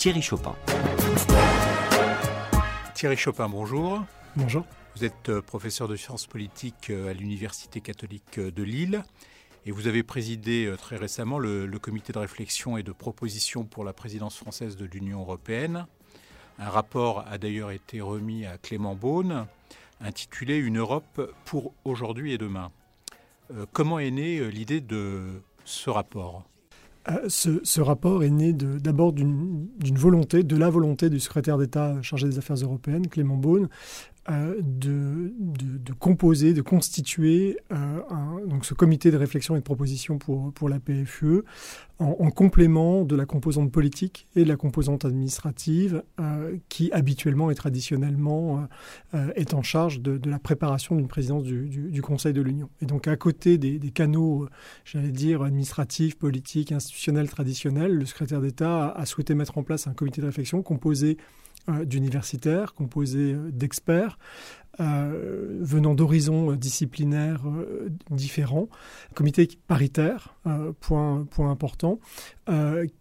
Thierry Chopin. Thierry Chopin, bonjour. Bonjour. Vous êtes euh, professeur de sciences politiques euh, à l'Université catholique euh, de Lille et vous avez présidé très récemment le, comité de réflexion et de proposition pour la présidence française de l'Union européenne. Un rapport a d'ailleurs été remis à Clément Beaune intitulé Une Europe pour aujourd'hui et demain. comment est née l'idée de ce rapport? Ce, ce, rapport est né d'abord d'une volonté, de la volonté du secrétaire d'État chargé des affaires européennes, Clément Beaune, euh, de, composer, de constituer euh, un, donc ce comité de réflexion et de proposition pour, pour la PFUE en, complément de la composante politique et de la composante administrative euh, qui habituellement et traditionnellement est en charge de, la préparation d'une présidence du, Conseil de l'Union. Et donc à côté des, canaux, j'allais dire, administratifs, politiques, institutionnels, traditionnels, le secrétaire d'État a, souhaité mettre en place un comité de réflexion composé d'universitaires, composés euh, d'experts, euh, venant d'horizons disciplinaires différents. Comité paritaire, point, point important,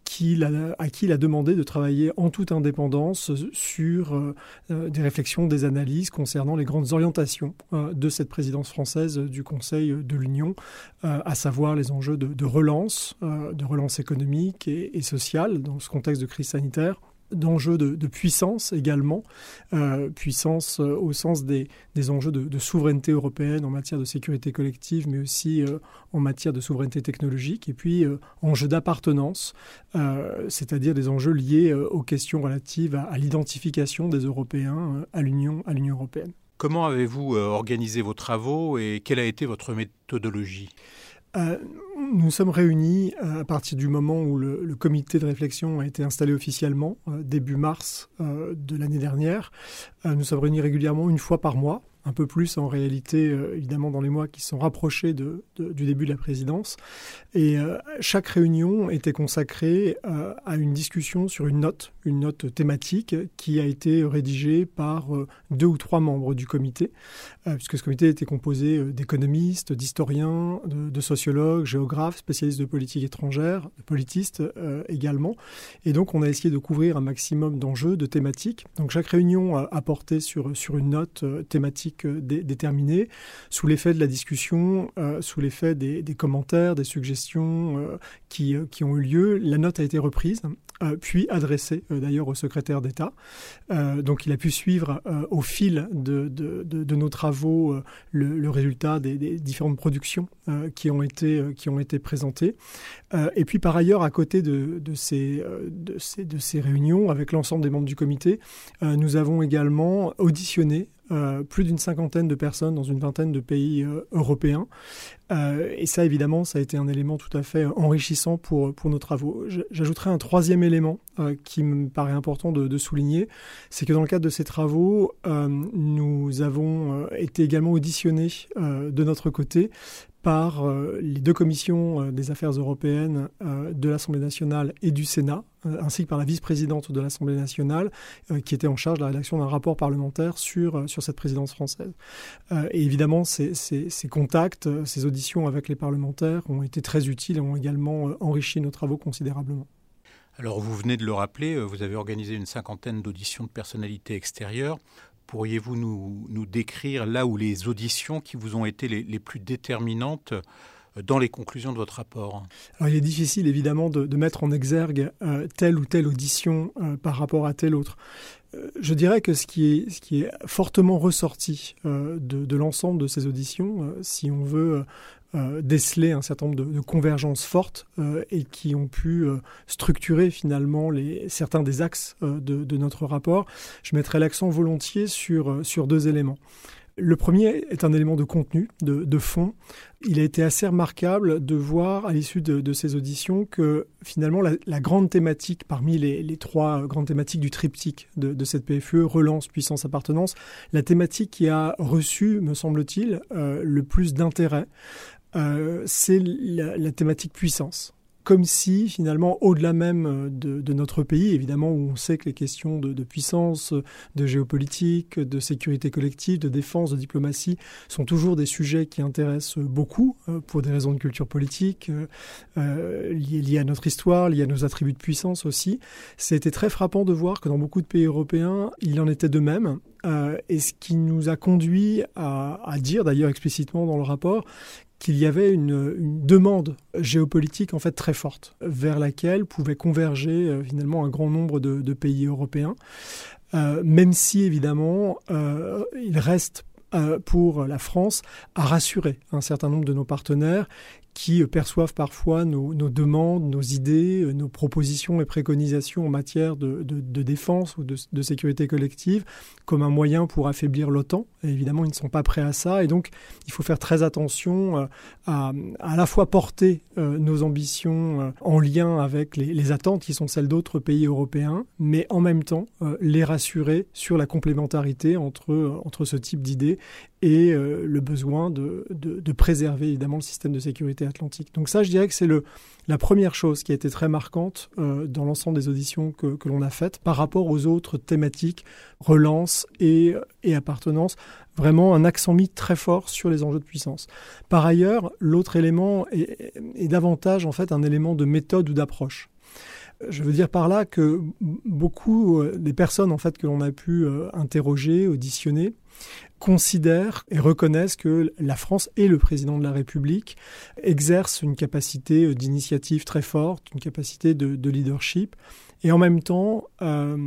qui à qui il a demandé de travailler en toute indépendance sur des réflexions, des analyses concernant les grandes orientations de cette présidence française du Conseil de l'Union, à savoir les enjeux de, relance, de relance économique et, et sociale dans ce contexte de crise sanitaire d'enjeux de, puissance également, euh, puissance euh, au sens des, enjeux de, souveraineté européenne en matière de sécurité collective, mais aussi euh, en matière de souveraineté technologique, et puis enjeux d'appartenance, c'est-à-dire des enjeux liés aux questions relatives à, l'identification des Européens à à l'Union européenne. Comment avez-vous organisé vos travaux et quelle a été votre méthodologie? Euh, nous sommes réunis euh, à partir du moment où le, comité de réflexion a été installé officiellement, euh, début mars de l'année dernière. nous sommes réunis régulièrement une fois par mois un peu plus en réalité, euh, évidemment, dans les mois qui sont rapprochés du début de la présidence. Et euh, chaque réunion était consacrée euh, à une discussion sur une note, une note thématique qui a été rédigée par deux ou trois membres du comité, puisque ce comité était composé d'économistes, d'historiens, de, de, sociologues, géographes, spécialistes de politique étrangère, de politistes également. Et donc, on a essayé de couvrir un maximum d'enjeux, de thématiques. Donc, chaque réunion a porté sur, sur une note thématique déterminés, sous l'effet de la discussion, euh, sous l'effet des, commentaires, des suggestions euh, qui, euh, ont eu lieu. La note a été reprise, puis adressée d'ailleurs au secrétaire d'État. donc il a pu suivre au fil de, nos travaux le, résultat des, différentes productions qui, ont été, présentées. et puis par ailleurs, à côté de ces réunions avec l'ensemble des membres du comité, nous avons également auditionné euh, plus d'une cinquantaine de personnes dans une vingtaine de pays euh, européens. Euh, et ça, évidemment, ça a été un élément tout à fait enrichissant pour, pour nos travaux. J'ajouterai un troisième élément qui me paraît important de, de souligner, c'est que dans le cadre de ces travaux, nous avons été également auditionnés de notre côté par euh, les deux commissions euh, des affaires européennes euh, de l'Assemblée nationale et du Sénat, ainsi que par la vice-présidente de l'Assemblée nationale, qui était en charge de la rédaction d'un rapport parlementaire sur, cette présidence française. et évidemment, ces, ces, ces, contacts, ces auditions avec les parlementaires ont été très utiles et ont également enrichi nos travaux considérablement. Alors vous venez de le rappeler, vous avez organisé une cinquantaine d'auditions de personnalités extérieures. Pourriez-vous nous, décrire là où les auditions qui vous ont été les, plus déterminantes euh, dans les conclusions de votre rapport? Alors, il est difficile évidemment de, mettre en exergue euh, telle ou telle audition euh, par rapport à telle autre. je dirais que ce qui est, ce qui est fortement ressorti de, de l'ensemble de ces auditions, si on veut euh, déceler un certain nombre de, convergences fortes euh, et qui ont pu euh, structurer finalement les, certains des axes de, notre rapport. Je mettrai l'accent volontiers sur, sur deux éléments. Le premier est un élément de contenu, de, fond. Il a été assez remarquable de voir à l'issue de, ces auditions que finalement la, grande thématique parmi les, trois grandes thématiques du triptyque de, cette PFE, relance, puissance, appartenance, la thématique qui a reçu, me semble-t-il, euh, le plus d'intérêt, euh, c'est la thématique puissance comme si finalement, au-delà même euh, de, notre pays, évidemment, où on sait que les questions de, puissance, de géopolitique, de sécurité collective, de défense, de diplomatie sont toujours des sujets qui intéressent beaucoup euh, pour des raisons de culture politique, liées, à notre histoire, liées à nos attributs de puissance aussi. C'était très frappant de voir que dans beaucoup de pays européens, il en était de même. Et ce qui nous a conduit à, dire, d'ailleurs explicitement dans le rapport, qu'il y avait une, demande géopolitique en fait très forte vers laquelle pouvaient converger euh, finalement un grand nombre de, pays européens, euh, même si évidemment euh, il reste pour la France à rassurer un certain nombre de nos partenaires qui perçoivent parfois nos, demandes, nos idées, euh, nos propositions et préconisations en matière de, défense ou de, sécurité collective comme un moyen pour affaiblir l'OTAN. évidemment, ils ne sont pas prêts à ça. Et donc, il faut faire très attention euh, à à la fois porter euh, nos ambitions en lien avec les, les, attentes qui sont celles d'autres pays européens, mais en même temps les rassurer sur la complémentarité entre, entre ce type d'idées et euh, le besoin de, de, préserver évidemment le système de sécurité atlantique. Donc ça, je dirais que c'est la première chose qui a été très marquante euh, dans l'ensemble des auditions que, que l'on a faites par rapport aux autres thématiques, relance et, et appartenance, vraiment un accent mis très fort sur les enjeux de puissance. Par ailleurs, l'autre élément est, est davantage en fait un élément de méthode ou d'approche. Je veux dire par là que beaucoup euh, des personnes en fait que l'on a pu interroger, auditionner, considèrent et reconnaissent que la France et le président de la République exercent une capacité d'initiative très forte, une capacité de, leadership. Et en même temps, euh,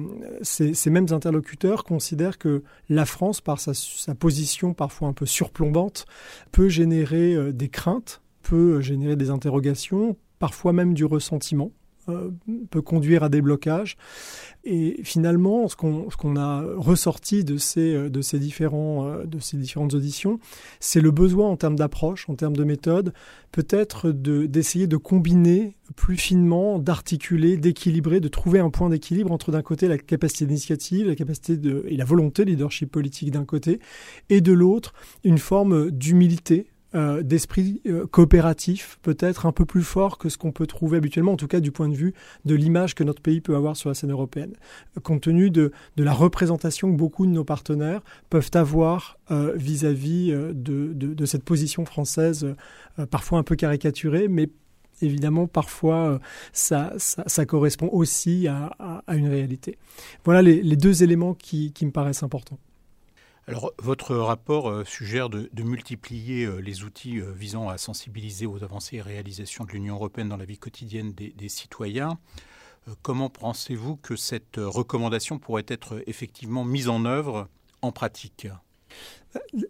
ces, mêmes interlocuteurs considèrent que la France, par sa, position parfois un peu surplombante, peut générer euh, des craintes, peut générer des interrogations, parfois même du ressentiment. Euh, peut conduire à des blocages. Et finalement, ce qu'on a ressorti de ces, de, ces différents, euh, de ces différentes auditions, c'est le besoin en termes d'approche, en termes de méthode, peut-être d'essayer de, combiner plus finement, d'articuler, d'équilibrer, de trouver un point d'équilibre entre d'un côté la capacité d'initiative, la capacité de, et la volonté de leadership politique d'un côté, et de l'autre une forme d'humilité euh, d'esprit euh, coopératif, peut-être un peu plus fort que ce qu'on peut trouver habituellement, en tout cas du point de vue de l'image que notre pays peut avoir sur la scène européenne, compte tenu de, la représentation que beaucoup de nos partenaires peuvent avoir euh, vis-à-vis de, cette position française, parfois un peu caricaturée, mais évidemment, parfois, ça, correspond aussi à, une réalité. Voilà les, deux éléments qui me paraissent importants. Alors, votre rapport euh, suggère de, multiplier euh, les outils euh, visant à sensibiliser aux avancées et réalisations de l'Union européenne dans la vie quotidienne des, citoyens. comment pensez-vous que cette recommandation pourrait être effectivement mise en œuvre en pratique?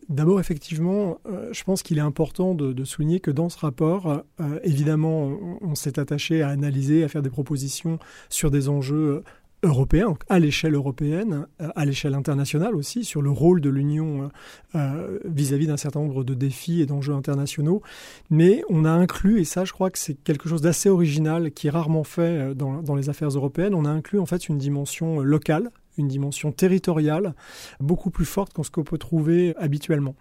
D'abord, effectivement, je pense qu'il est important de, souligner que dans ce rapport, évidemment, on s'est attaché à analyser, à faire des propositions sur des enjeux européen, à l'échelle européenne, euh, à l'échelle internationale aussi, sur le rôle de l'Union euh, euh, vis-à-vis d'un certain nombre de défis et d'enjeux internationaux. Mais on a inclus, et ça je crois que c'est quelque chose d'assez original qui est rarement fait dans, dans les affaires européennes, on a inclus en fait une dimension locale une dimension territoriale beaucoup plus forte qu'en ce qu'on peut trouver habituellement.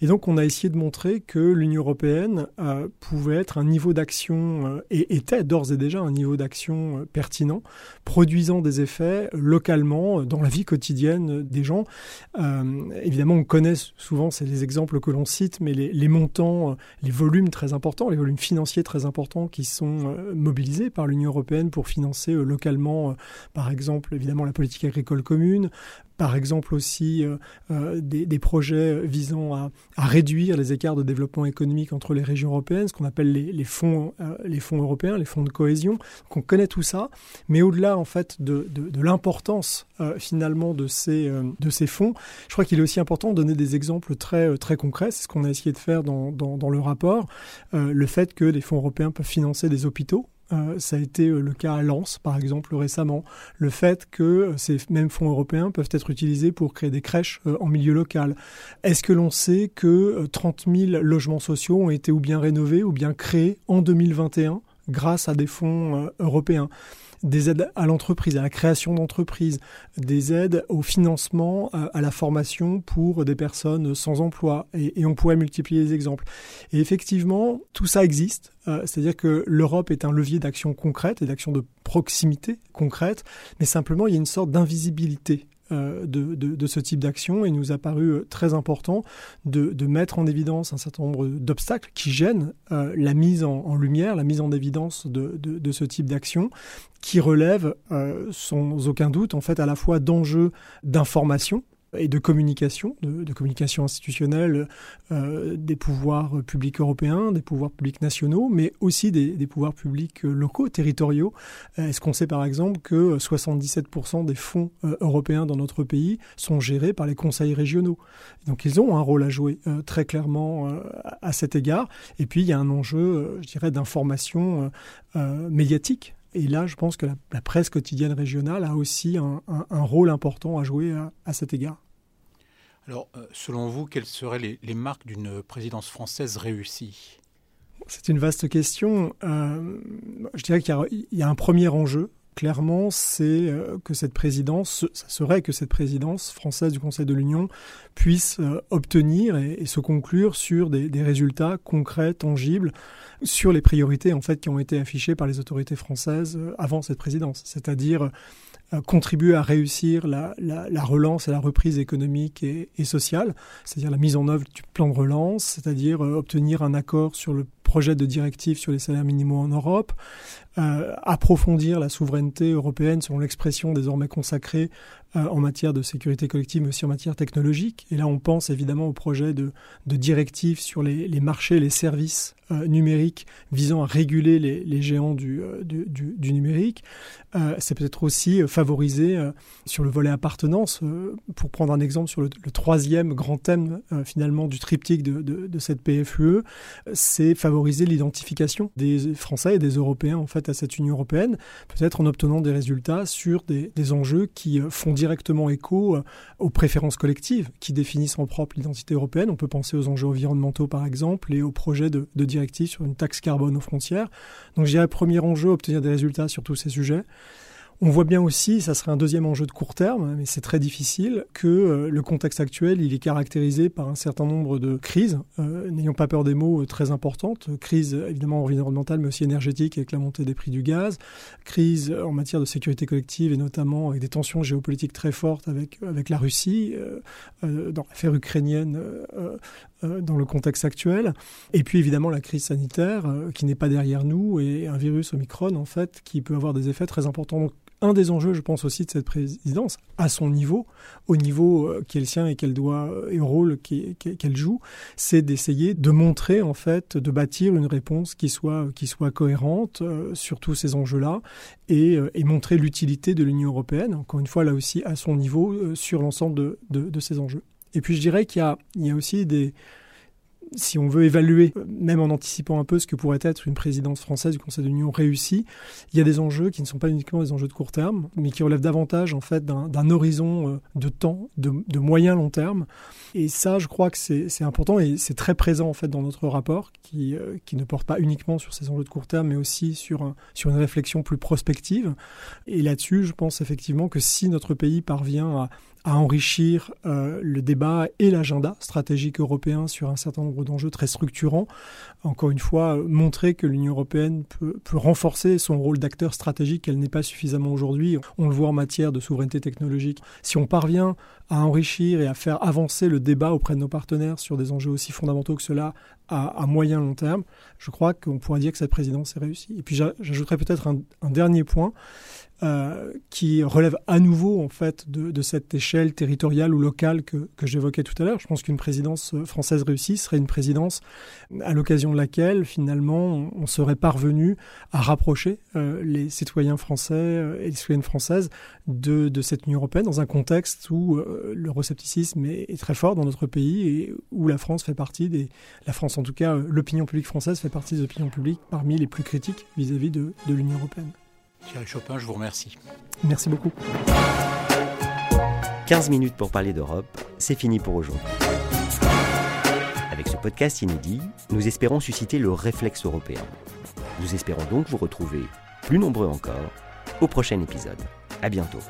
Et donc on a essayé de montrer que l'Union européenne euh, pouvait être un niveau d'action, euh, et était d'ores et déjà un niveau d'action euh, pertinent, produisant des effets localement dans la vie quotidienne des gens. évidemment, on connaît souvent, c'est les exemples que l'on cite, mais les, montants, les volumes très importants, les volumes financiers très importants qui sont mobilisés par l'Union européenne pour financer localement, par exemple, évidemment, la politique agricole commune, par exemple aussi euh, euh, des, projets visant à, réduire les écarts de développement économique entre les régions européennes, ce qu'on appelle les, fonds, euh, les fonds européens, les fonds de cohésion. Donc on connaît tout ça, mais au-delà en fait de, l'importance finalement de ces, fonds, je crois qu'il est aussi important de donner des exemples très, concrets. C'est ce qu'on a essayé de faire dans le rapport. le fait que les fonds européens peuvent financer des hôpitaux Euh, ça a été le cas à Lens, par exemple, récemment. Le fait que ces mêmes fonds européens peuvent être utilisés pour créer des crèches en milieu local. Est-ce que l'on sait que 30 000 logements sociaux ont été ou bien rénovés ou bien créés en 2021 grâce à des fonds européens des aides à l'entreprise, à la création d'entreprises, des aides au financement, euh, à la formation pour des personnes sans emploi. Et, on pourrait multiplier les exemples. Et effectivement, tout ça existe. Euh, c'est-à-dire que l'Europe est un levier d'action concrète et d'action de proximité concrète, mais simplement il y a une sorte d'invisibilité euh, de, ce type d'action. Et nous a paru euh, très important de, mettre en évidence un certain nombre d'obstacles qui gênent euh, la mise en, lumière, la mise en évidence de, ce type d'action qui relève sans aucun doute en fait à la fois d'enjeux d'information et de communication, de, communication institutionnelle euh, des pouvoirs publics européens, des pouvoirs publics nationaux, mais aussi des, pouvoirs publics locaux, territoriaux. Euh, est-ce qu'on sait par exemple que 77% des fonds euh, européens dans notre pays sont gérés par les conseils régionaux? Donc ils ont un rôle à jouer très clairement à cet égard. Et puis il y a un enjeu, je dirais, d'information médiatique et là, je pense que la, presse quotidienne régionale a aussi un, rôle important à jouer à, cet égard. Alors, euh, selon vous, quelles seraient les, marques d'une présidence française réussie? C'est une vaste question. Euh, je dirais qu'il y, a un premier enjeu clairement, c'est euh, que cette présidence, ça serait que cette présidence française du Conseil de l'Union puisse euh, obtenir et, se conclure sur des, résultats concrets, tangibles, sur les priorités en fait qui ont été affichées par les autorités françaises euh, avant cette présidence, c'est-à-dire contribuer à réussir la, relance et la reprise économique et, et sociale, c'est-à-dire la mise en œuvre du plan de relance, c'est-à-dire obtenir un accord sur le projet de directive sur les salaires minimaux en Europe, euh, approfondir la souveraineté européenne selon l'expression désormais consacrée euh, en matière de sécurité collective, mais aussi en matière technologique. Et là, on pense évidemment au projet de, directive sur les, marchés, les services euh, numériques visant à réguler les, géants du, numérique. C'est peut-être aussi favoriser sur le volet appartenance, pour prendre un exemple sur le, troisième grand thème finalement du triptyque de, de cette PFUE, c'est favoriser l'identification des Français et des Européens en fait à cette Union européenne, peut-être en obtenant des résultats sur des, enjeux qui euh, font directement écho euh, aux préférences collectives qui définissent en propre l'identité européenne. On peut penser aux enjeux environnementaux par exemple et au projet de, de directive sur une taxe carbone aux frontières. Donc je dirais premier enjeu, obtenir des résultats sur tous ces sujets. On voit bien aussi, ça serait un deuxième enjeu de court terme, mais c'est très difficile, que euh, le contexte actuel, il est caractérisé par un certain nombre de crises, euh, n'ayons pas peur des mots, euh, très importantes. Crise évidemment environnementale, mais aussi énergétique avec la montée des prix du gaz. Crise en matière de sécurité collective et notamment avec des tensions géopolitiques très fortes avec, avec la Russie, dans l'affaire ukrainienne, dans le contexte actuel. Et puis évidemment la crise sanitaire qui n'est pas derrière nous et un virus Omicron en fait qui peut avoir des effets très importants un des enjeux, je pense aussi, de cette présidence, à son niveau, au niveau euh, qui est et qu'elle doit, euh, et au rôle qu'elle joue, c'est d'essayer de montrer, en fait, de bâtir une réponse qui soit, qui soit cohérente euh, sur tous ces enjeux-là et, montrer l'utilité de l'Union européenne, encore une fois, là aussi, à son niveau, sur l'ensemble de, de, ces enjeux. Et puis, je dirais qu'il y, y a aussi des, si on veut évaluer, même en anticipant un peu ce que pourrait être une présidence française du Conseil de l'Union réussie, il y a des enjeux qui ne sont pas uniquement des enjeux de court terme, mais qui relèvent davantage en fait d'un horizon euh, de temps, de, moyen long terme. Et ça, je crois que c'est important et c'est très présent en fait dans notre rapport, qui, euh, qui ne porte pas uniquement sur ces enjeux de court terme, mais aussi sur une réflexion plus prospective. Et là-dessus, je pense effectivement que si notre pays parvient à à enrichir euh, le débat et l'agenda stratégique européen sur un certain nombre d'enjeux très structurants. Encore une fois, montrer que l'Union européenne peut, peut, renforcer son rôle d'acteur stratégique qu'elle n'est pas suffisamment aujourd'hui. On le voit en matière de souveraineté technologique. Si on parvient à enrichir et à faire avancer le débat auprès de nos partenaires sur des enjeux aussi fondamentaux que cela à, moyen long terme, je crois qu'on pourrait dire que cette présidence est réussie. Et puis j'ajouterais peut-être un, dernier point, euh, qui relève à nouveau en fait de, cette échelle territoriale ou locale que, j'évoquais tout à l'heure. Je pense qu'une présidence française réussie serait une présidence à l'occasion de laquelle finalement on serait parvenu à rapprocher euh, les citoyens français euh, et les citoyennes françaises de, cette Union européenne dans un contexte où l'euroscepticisme est, est, très fort dans notre pays et où la France fait partie des la France en tout cas, l'opinion publique française fait partie des opinions publiques parmi les plus critiques vis-à-vis de, de l'Union européenne. Thierry Chopin, je vous remercie. Merci beaucoup. 15 minutes pour parler d'Europe, c'est fini pour aujourd'hui. Avec ce podcast inédit, nous espérons susciter le réflexe européen. Nous espérons donc vous retrouver, plus nombreux encore, au prochain épisode. À bientôt.